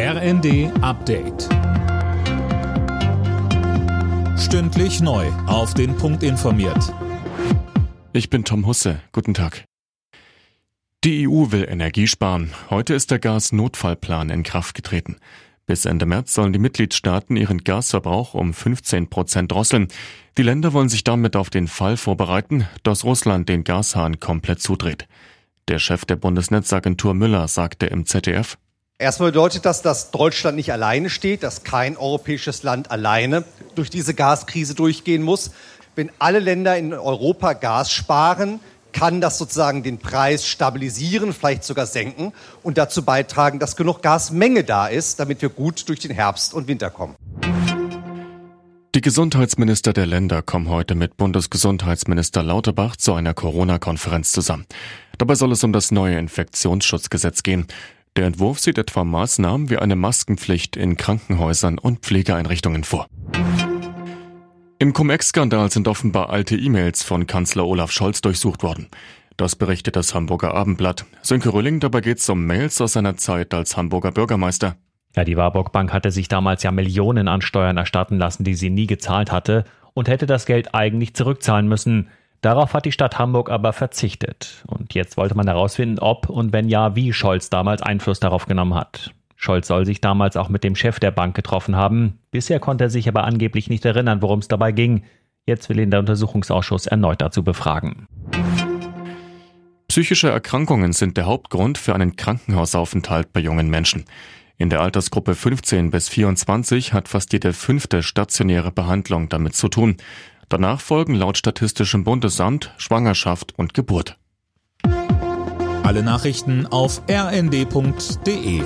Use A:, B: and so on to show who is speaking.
A: RND Update. Stündlich neu. Auf den Punkt informiert.
B: Ich bin Tom Husse. Guten Tag. Die EU will Energie sparen. Heute ist der Gasnotfallplan in Kraft getreten. Bis Ende März sollen die Mitgliedstaaten ihren Gasverbrauch um 15 Prozent drosseln. Die Länder wollen sich damit auf den Fall vorbereiten, dass Russland den Gashahn komplett zudreht. Der Chef der Bundesnetzagentur Müller sagte im ZDF,
C: Erstmal bedeutet das, dass Deutschland nicht alleine steht, dass kein europäisches Land alleine durch diese Gaskrise durchgehen muss. Wenn alle Länder in Europa Gas sparen, kann das sozusagen den Preis stabilisieren, vielleicht sogar senken und dazu beitragen, dass genug Gasmenge da ist, damit wir gut durch den Herbst und Winter kommen.
B: Die Gesundheitsminister der Länder kommen heute mit Bundesgesundheitsminister Lauterbach zu einer Corona-Konferenz zusammen. Dabei soll es um das neue Infektionsschutzgesetz gehen. Der Entwurf sieht etwa Maßnahmen wie eine Maskenpflicht in Krankenhäusern und Pflegeeinrichtungen vor. Im Cum-Ex-Skandal sind offenbar alte E-Mails von Kanzler Olaf Scholz durchsucht worden. Das berichtet das Hamburger Abendblatt. Sönke Rülling, dabei geht es um Mails aus seiner Zeit als Hamburger Bürgermeister.
D: Ja, die Warburg Bank hatte sich damals ja Millionen an Steuern erstatten lassen, die sie nie gezahlt hatte und hätte das Geld eigentlich zurückzahlen müssen. Darauf hat die Stadt Hamburg aber verzichtet. Und jetzt wollte man herausfinden, ob und wenn ja, wie Scholz damals Einfluss darauf genommen hat. Scholz soll sich damals auch mit dem Chef der Bank getroffen haben. Bisher konnte er sich aber angeblich nicht erinnern, worum es dabei ging. Jetzt will ihn der Untersuchungsausschuss erneut dazu befragen.
B: Psychische Erkrankungen sind der Hauptgrund für einen Krankenhausaufenthalt bei jungen Menschen. In der Altersgruppe 15 bis 24 hat fast jede fünfte stationäre Behandlung damit zu tun. Danach folgen laut Statistischem Bundesamt Schwangerschaft und Geburt.
A: Alle Nachrichten auf rnd.de